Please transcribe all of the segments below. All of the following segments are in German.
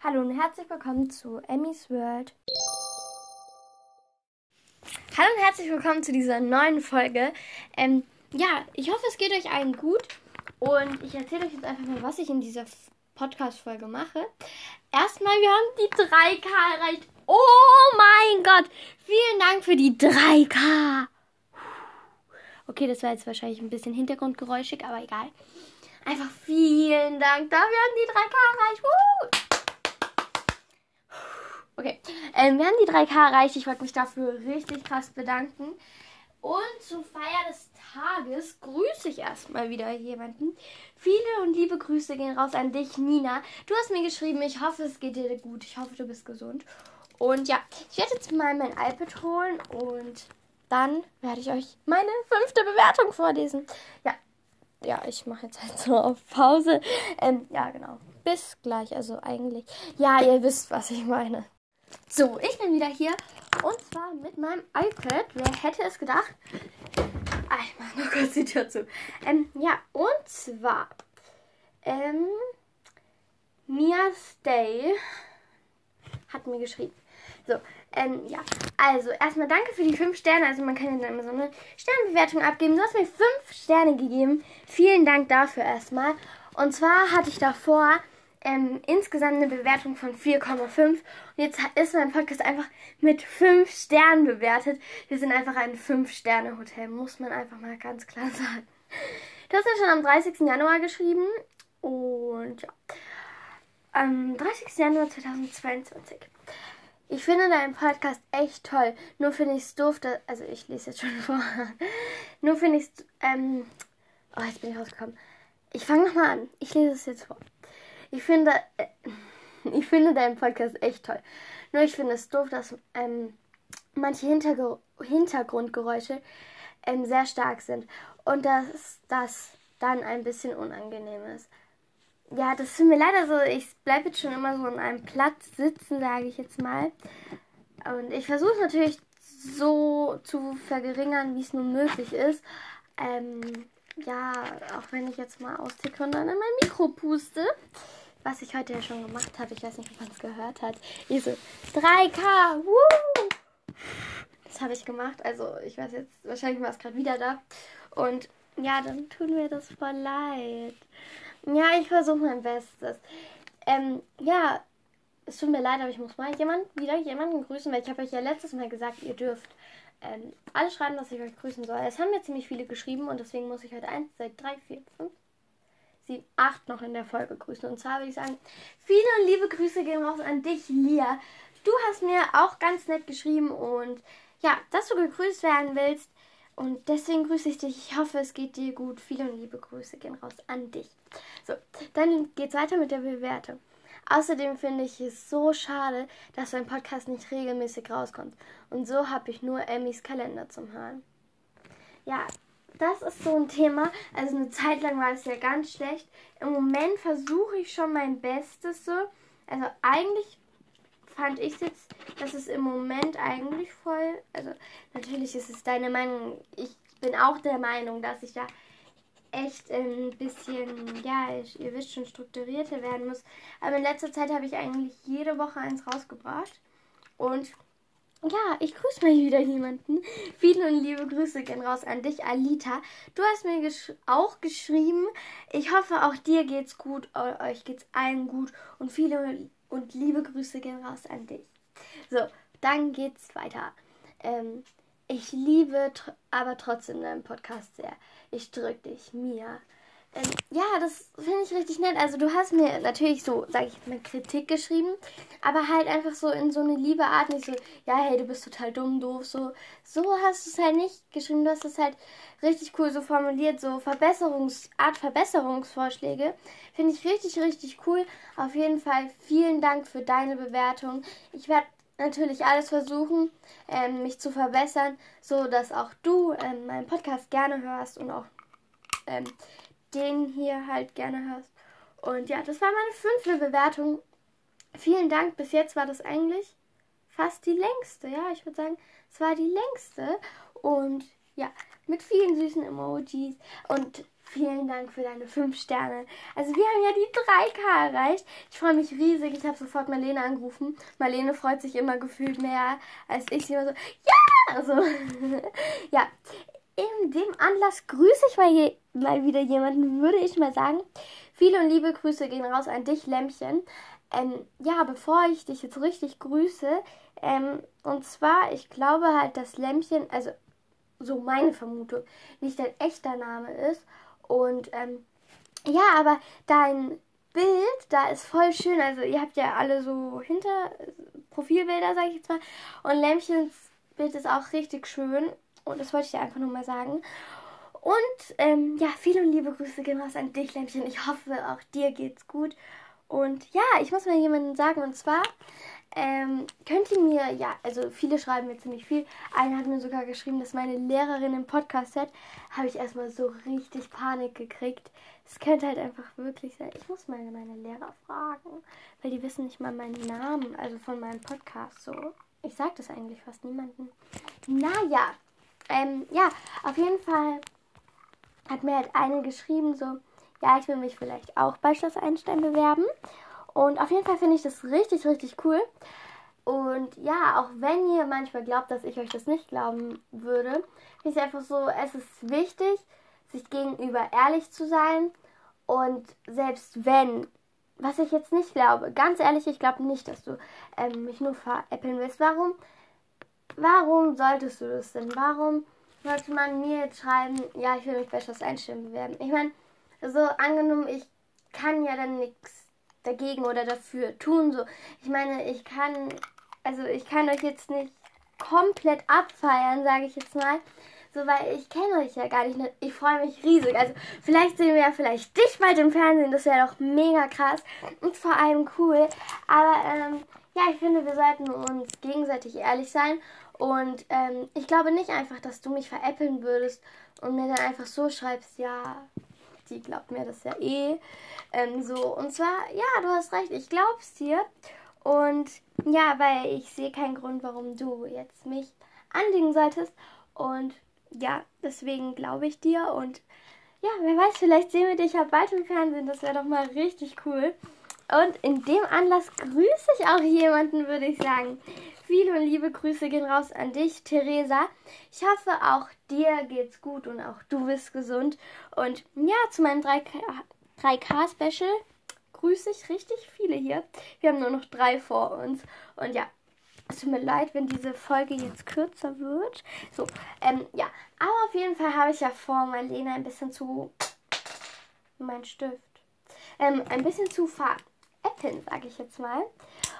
Hallo und herzlich willkommen zu Emmys World. Hallo und herzlich willkommen zu dieser neuen Folge. Ähm, ja, ich hoffe, es geht euch allen gut. Und ich erzähle euch jetzt einfach mal, was ich in dieser Podcast-Folge mache. Erstmal, wir haben die 3K erreicht. Oh mein Gott! Vielen Dank für die 3K! Okay, das war jetzt wahrscheinlich ein bisschen hintergrundgeräuschig, aber egal. Einfach vielen Dank dafür, wir haben die 3K erreicht. Okay, ähm, wir haben die 3K erreicht. Ich wollte mich dafür richtig krass bedanken. Und zur Feier des Tages grüße ich erstmal wieder jemanden. Viele und liebe Grüße gehen raus an dich, Nina. Du hast mir geschrieben, ich hoffe, es geht dir gut. Ich hoffe, du bist gesund. Und ja, ich werde jetzt mal mein iPad holen und dann werde ich euch meine fünfte Bewertung vorlesen. Ja, ja, ich mache jetzt halt so auf Pause. Ähm, ja, genau. Bis gleich. Also eigentlich. Ja, ihr wisst, was ich meine. So, ich bin wieder hier. Und zwar mit meinem iPad. Wer hätte es gedacht? Ah, ich mache noch kurz die Tür zu. Ähm, ja, und zwar. Ähm, Mia Stay hat mir geschrieben. So, ähm, ja. Also, erstmal danke für die 5 Sterne. Also, man kann ja dann immer so eine Sternbewertung abgeben. Du hast mir 5 Sterne gegeben. Vielen Dank dafür erstmal. Und zwar hatte ich davor ähm, insgesamt eine Bewertung von 4,5. Und jetzt ist mein Podcast einfach mit 5 Sternen bewertet. Wir sind einfach ein 5-Sterne-Hotel, muss man einfach mal ganz klar sagen. Du hast ja schon am 30. Januar geschrieben. Und ja. Am 30. Januar 2022. Ich finde deinen Podcast echt toll. Nur finde ich es doof, dass, also ich lese jetzt schon vor. Nur finde ich es, ähm, oh, jetzt bin ich rausgekommen. Ich fange nochmal an. Ich lese es jetzt vor. Ich finde, äh, ich finde deinen Podcast echt toll. Nur ich finde es doof, dass ähm, manche Hintergr Hintergrundgeräusche ähm, sehr stark sind und dass das dann ein bisschen unangenehm ist. Ja, das tut mir leider so. Ich bleibe jetzt schon immer so an einem Platz sitzen, sage ich jetzt mal. Und ich versuche natürlich so zu verringern, wie es nur möglich ist. Ähm, ja, auch wenn ich jetzt mal austicke und dann in mein Mikro puste. Was ich heute ja schon gemacht habe. Ich weiß nicht, ob man es gehört hat. So, 3K, woo! Das habe ich gemacht. Also, ich weiß jetzt, wahrscheinlich war es gerade wieder da. Und ja, dann tut mir das voll leid. Ja, ich versuche mein Bestes. Ähm, ja, es tut mir leid, aber ich muss mal jemand, wieder jemanden grüßen, weil ich habe euch ja letztes Mal gesagt, ihr dürft ähm, alle schreiben, dass ich euch grüßen soll. Es haben mir ziemlich viele geschrieben und deswegen muss ich heute 1, 2, 3, 4, 5, 7, 8 noch in der Folge grüßen. Und zwar würde ich sagen, viele liebe Grüße gehen raus an dich, Lia. Du hast mir auch ganz nett geschrieben und ja, dass du gegrüßt werden willst. Und deswegen grüße ich dich. Ich hoffe, es geht dir gut. Viele liebe Grüße gehen raus an dich. So, dann geht's weiter mit der Bewertung. Außerdem finde ich es so schade, dass mein Podcast nicht regelmäßig rauskommt. Und so habe ich nur Emmys Kalender zum Hören. Ja, das ist so ein Thema. Also eine Zeit lang war es ja ganz schlecht. Im Moment versuche ich schon mein Bestes so. Also eigentlich fand ich jetzt, dass es im Moment eigentlich voll. Also natürlich ist es deine Meinung. Ich bin auch der Meinung, dass ich da echt ein bisschen, ja, ihr wisst schon, strukturierter werden muss. Aber in letzter Zeit habe ich eigentlich jede Woche eins rausgebracht. Und ja, ich grüße mal wieder jemanden. Viele und liebe Grüße gehen raus an dich, Alita. Du hast mir gesch auch geschrieben. Ich hoffe, auch dir geht's gut, euch geht's allen gut. Und viele und liebe Grüße gehen raus an dich. So, dann geht's weiter. Ähm, ich liebe tr aber trotzdem deinen Podcast sehr. Ich drück dich, Mia. Ähm, ja, das finde ich richtig nett. Also du hast mir natürlich so, sage ich mal, Kritik geschrieben, aber halt einfach so in so eine liebe Art, nicht so, ja, hey, du bist total dumm, doof, so. So hast du es halt nicht geschrieben. Du hast es halt richtig cool so formuliert, so Verbesserungs, Art Verbesserungsvorschläge. Finde ich richtig, richtig cool. Auf jeden Fall vielen Dank für deine Bewertung. Ich werde natürlich alles versuchen, ähm, mich zu verbessern, so dass auch du ähm, meinen Podcast gerne hörst und auch ähm, den hier halt gerne hörst. Und ja, das war meine fünfte Bewertung. Vielen Dank. Bis jetzt war das eigentlich fast die längste. Ja, ich würde sagen, es war die längste. Und ja, mit vielen süßen Emojis. Und Vielen Dank für deine 5 Sterne. Also wir haben ja die 3K erreicht. Ich freue mich riesig. Ich habe sofort Marlene angerufen. Marlene freut sich immer gefühlt mehr als ich. Sie immer so, ja! Also, ja. In dem Anlass grüße ich mal, je, mal wieder jemanden, würde ich mal sagen. Viele und liebe Grüße gehen raus an dich, Lämmchen. Ähm, ja, bevor ich dich jetzt richtig grüße, ähm, und zwar, ich glaube halt, dass Lämmchen, also so meine Vermutung, nicht dein echter Name ist. Und ähm, ja, aber dein Bild, da ist voll schön. Also ihr habt ja alle so hinter Profilbilder, sage ich jetzt mal. Und Lämmchens Bild ist auch richtig schön. Und das wollte ich dir einfach nur mal sagen. Und ähm, ja, viele und liebe Grüße gehen raus an dich, Lämmchen. Ich hoffe, auch dir geht's gut. Und ja, ich muss mal jemanden sagen. Und zwar ähm, könnt ihr mir, ja, also viele schreiben mir ziemlich viel. Einer hat mir sogar geschrieben, dass meine Lehrerin im Podcast hat. Habe ich erstmal so richtig Panik gekriegt. Es könnte halt einfach wirklich sein. Ich muss mal meine Lehrer fragen, weil die wissen nicht mal meinen Namen, also von meinem Podcast so. Ich sage das eigentlich fast niemandem. Naja, ähm, ja, auf jeden Fall hat mir halt eine geschrieben, so, ja, ich will mich vielleicht auch bei Schloss Einstein bewerben. Und auf jeden Fall finde ich das richtig, richtig cool. Und ja, auch wenn ihr manchmal glaubt, dass ich euch das nicht glauben würde, finde ich einfach so, es ist wichtig, sich gegenüber ehrlich zu sein. Und selbst wenn, was ich jetzt nicht glaube, ganz ehrlich, ich glaube nicht, dass du ähm, mich nur veräppeln willst. Warum? Warum solltest du das denn? Warum sollte man mir jetzt schreiben, ja, ich will mich bei Schloss Einstellen bewerben? Ich meine, so angenommen, ich kann ja dann nichts dagegen oder dafür tun. So, ich meine, ich kann, also ich kann euch jetzt nicht komplett abfeiern, sage ich jetzt mal. So, weil ich kenne euch ja gar nicht. Ich freue mich riesig. Also, vielleicht sehen wir ja vielleicht dich bald im Fernsehen. Das wäre doch mega krass und vor allem cool. Aber, ähm, ja, ich finde, wir sollten uns gegenseitig ehrlich sein. Und ähm, ich glaube nicht einfach, dass du mich veräppeln würdest und mir dann einfach so schreibst, ja, die glaubt mir das ja eh. Ähm, so, und zwar, ja, du hast recht, ich glaub's dir. Und ja, weil ich sehe keinen Grund, warum du jetzt mich anlegen solltest. Und ja, deswegen glaube ich dir. Und ja, wer weiß, vielleicht sehen wir dich ja bald im Fernsehen. Das wäre doch mal richtig cool. Und in dem Anlass grüße ich auch jemanden, würde ich sagen. Viele liebe Grüße gehen raus an dich, Theresa. Ich hoffe, auch dir geht's gut und auch du bist gesund. Und ja, zu meinem 3K-Special grüße ich richtig viele hier. Wir haben nur noch drei vor uns. Und ja, es tut mir leid, wenn diese Folge jetzt kürzer wird. So, ähm, ja. Aber auf jeden Fall habe ich ja vor, Marlene ein bisschen zu. Mein Stift. Ähm, ein bisschen zu veräppeln, sage ich jetzt mal.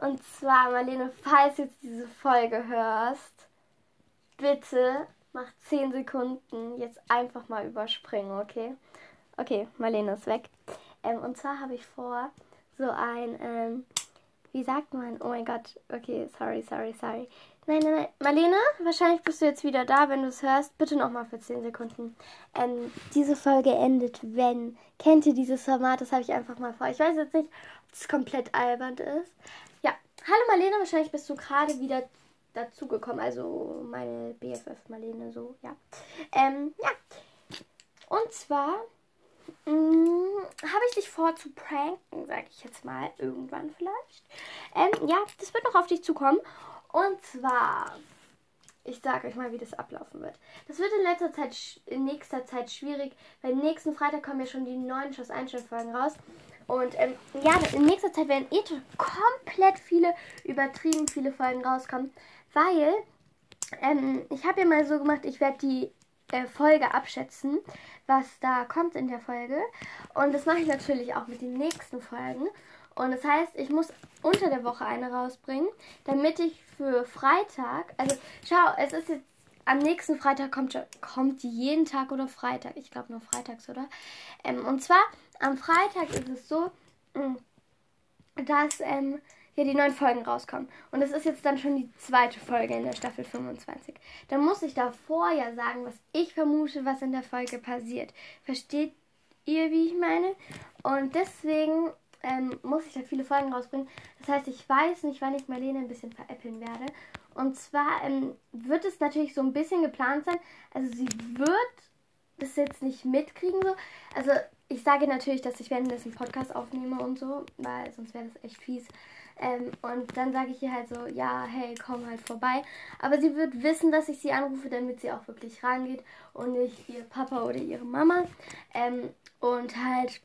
Und zwar, Marlene, falls du jetzt diese Folge hörst, bitte mach 10 Sekunden jetzt einfach mal überspringen, okay? Okay, Marlene ist weg. Ähm, und zwar habe ich vor, so ein, ähm, wie sagt man? Oh mein Gott, okay, sorry, sorry, sorry. Nein, nein, nein. Marlene, wahrscheinlich bist du jetzt wieder da, wenn du es hörst. Bitte nochmal für 10 Sekunden. Ähm, diese Folge endet, wenn. Kennt ihr dieses Format? Das habe ich einfach mal vor. Ich weiß jetzt nicht, ob es komplett albern ist. Hallo Marlene, wahrscheinlich bist du gerade wieder dazugekommen. Also meine BFF Marlene, so, ja. Ähm, ja. Und zwar mm, habe ich dich vor zu pranken, sage ich jetzt mal, irgendwann vielleicht. Ähm, ja, das wird noch auf dich zukommen. Und zwar, ich sage euch mal, wie das ablaufen wird. Das wird in letzter Zeit, in nächster Zeit schwierig, weil nächsten Freitag kommen ja schon die neuen Schuss Einstellfolgen raus. Und ähm, ja, in nächster Zeit werden eh komplett viele, übertrieben viele Folgen rauskommen, weil ähm, ich habe ja mal so gemacht, ich werde die äh, Folge abschätzen, was da kommt in der Folge. Und das mache ich natürlich auch mit den nächsten Folgen. Und das heißt, ich muss unter der Woche eine rausbringen, damit ich für Freitag, also schau, es ist jetzt am nächsten Freitag kommt, kommt die jeden Tag oder Freitag. Ich glaube nur freitags, oder? Ähm, und zwar am Freitag ist es so, mm, dass ähm, hier die neuen Folgen rauskommen. Und es ist jetzt dann schon die zweite Folge in der Staffel 25. Dann muss ich davor ja sagen, was ich vermute, was in der Folge passiert. Versteht ihr, wie ich meine? Und deswegen ähm, muss ich da viele Folgen rausbringen. Das heißt, ich weiß nicht, wann ich Marlene ein bisschen veräppeln werde. Und zwar ähm, wird es natürlich so ein bisschen geplant sein. Also sie wird das jetzt nicht mitkriegen. So. Also ich sage natürlich, dass ich währenddessen Podcast aufnehme und so, weil sonst wäre das echt fies. Ähm, und dann sage ich ihr halt so, ja, hey, komm halt vorbei. Aber sie wird wissen, dass ich sie anrufe, damit sie auch wirklich rangeht und nicht ihr Papa oder ihre Mama. Ähm, und halt,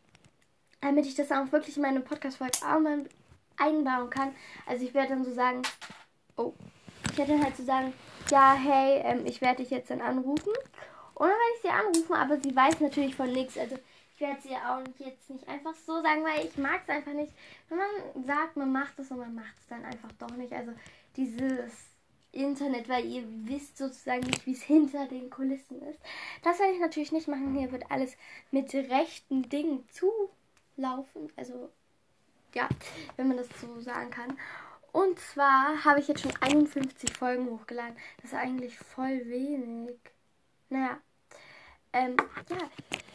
damit ich das auch wirklich in meine Podcast-Folge einbauen kann. Also ich werde dann so sagen, oh, ich werde dann halt so sagen, ja, hey, ähm, ich werde dich jetzt dann anrufen. Und dann werde ich sie anrufen, aber sie weiß natürlich von nichts. Also ich werde sie auch jetzt nicht einfach so sagen, weil ich mag es einfach nicht, wenn man sagt, man macht es und man macht es dann einfach doch nicht. Also dieses Internet, weil ihr wisst sozusagen nicht, wie es hinter den Kulissen ist. Das werde ich natürlich nicht machen. Hier wird alles mit rechten Dingen zulaufen. Also ja, wenn man das so sagen kann. Und zwar habe ich jetzt schon 51 Folgen hochgeladen. Das ist eigentlich voll wenig. Naja. Ähm, ja,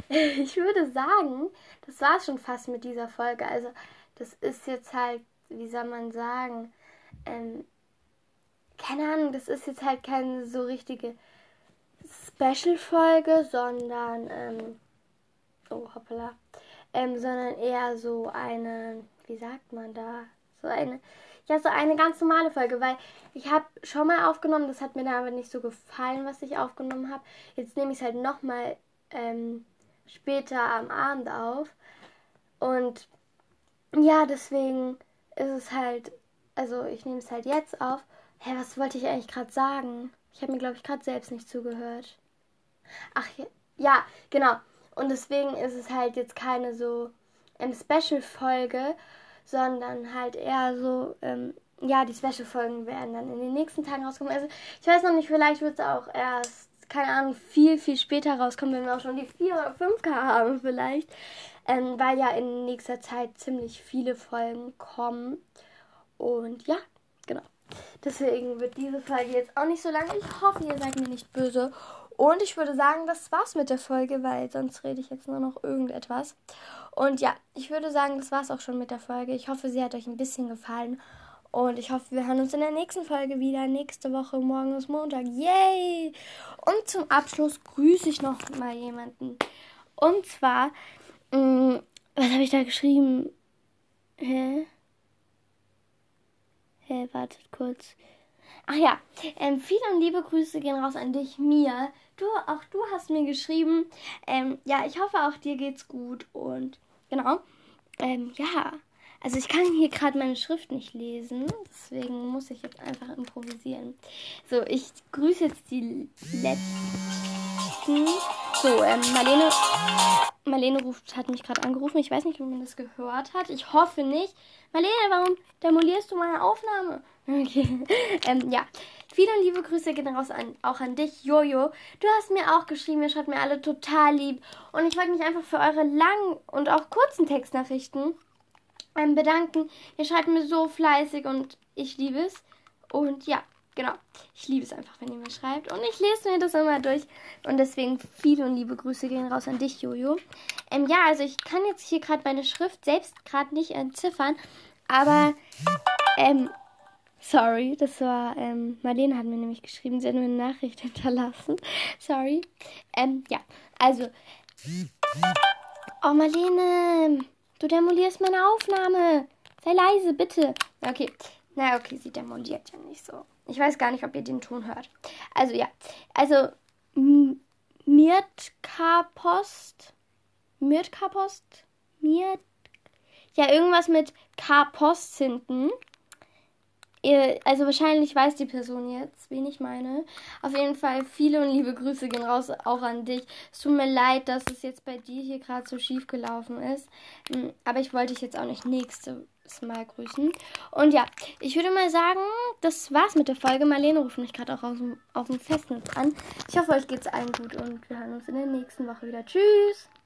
ich würde sagen, das war es schon fast mit dieser Folge. Also, das ist jetzt halt, wie soll man sagen, ähm, keine Ahnung, das ist jetzt halt keine so richtige Special-Folge, sondern, ähm, oh hoppala, ähm, sondern eher so eine, wie sagt man da, so eine, ja, so eine ganz normale Folge, weil ich habe schon mal aufgenommen, das hat mir da aber nicht so gefallen, was ich aufgenommen habe. Jetzt nehme ich es halt nochmal ähm, später am Abend auf. Und ja, deswegen ist es halt, also ich nehme es halt jetzt auf. Hä, was wollte ich eigentlich gerade sagen? Ich habe mir, glaube ich, gerade selbst nicht zugehört. Ach ja, genau. Und deswegen ist es halt jetzt keine so ähm, Special-Folge, sondern halt eher so, ähm, ja, die Special-Folgen werden dann in den nächsten Tagen rauskommen. Also ich weiß noch nicht, vielleicht wird es auch erst keine Ahnung, viel, viel später rauskommen, wenn wir auch schon die 4 oder 5K haben vielleicht. Ähm, weil ja in nächster Zeit ziemlich viele Folgen kommen. Und ja, genau. Deswegen wird diese Folge jetzt auch nicht so lang. Ich hoffe, ihr seid mir nicht böse. Und ich würde sagen, das war's mit der Folge, weil sonst rede ich jetzt nur noch irgendetwas. Und ja, ich würde sagen, das war's auch schon mit der Folge. Ich hoffe, sie hat euch ein bisschen gefallen. Und ich hoffe, wir hören uns in der nächsten Folge wieder. Nächste Woche, morgen ist Montag. Yay! Und zum Abschluss grüße ich noch mal jemanden. Und zwar, mh, mm, was habe ich da geschrieben? Hä? Hä, wartet kurz. Ach ja, ähm, viele und liebe Grüße gehen raus an dich, Mia. Du, auch du hast mir geschrieben. Ähm, ja, ich hoffe, auch dir geht's gut. Und genau, ähm, ja. Also ich kann hier gerade meine Schrift nicht lesen, deswegen muss ich jetzt einfach improvisieren. So, ich grüße jetzt die letzten. So, ähm, Marlene, Marlene ruft, hat mich gerade angerufen. Ich weiß nicht, ob man das gehört hat. Ich hoffe nicht. Marlene, warum demolierst du meine Aufnahme? Okay. ähm, ja. Viele liebe Grüße gehen raus an, auch an dich, Jojo. Du hast mir auch geschrieben, ihr schreibt mir alle total lieb. Und ich wollte mich einfach für eure langen und auch kurzen Textnachrichten ähm, bedanken. Ihr schreibt mir so fleißig und ich liebe es. Und ja, genau. Ich liebe es einfach, wenn ihr mir schreibt. Und ich lese mir das immer durch. Und deswegen viele und liebe Grüße gehen raus an dich, Jojo. Ähm, ja, also ich kann jetzt hier gerade meine Schrift selbst gerade nicht entziffern. Aber, ähm, sorry, das war, ähm, Marlene hat mir nämlich geschrieben, sie hat mir eine Nachricht hinterlassen. Sorry. Ähm, ja, also, oh, Marlene, Du demolierst meine Aufnahme. Sei leise, bitte. Okay. Na, okay, sie demoliert ja nicht so. Ich weiß gar nicht, ob ihr den Ton hört. Also, ja. Also, Mirtka-Post. Mirtka-Post? Mirt. Ja, irgendwas mit K-Post hinten also wahrscheinlich weiß die Person jetzt, wen ich meine. Auf jeden Fall viele und liebe Grüße gehen raus auch an dich. Es tut mir leid, dass es jetzt bei dir hier gerade so schief gelaufen ist. Hm, aber ich wollte dich jetzt auch nicht nächstes Mal grüßen. Und ja, ich würde mal sagen, das war's mit der Folge. Marlene ruft mich gerade auch auf dem, auf dem Festnetz an. Ich hoffe, euch geht's allen gut und wir hören uns in der nächsten Woche wieder. Tschüss!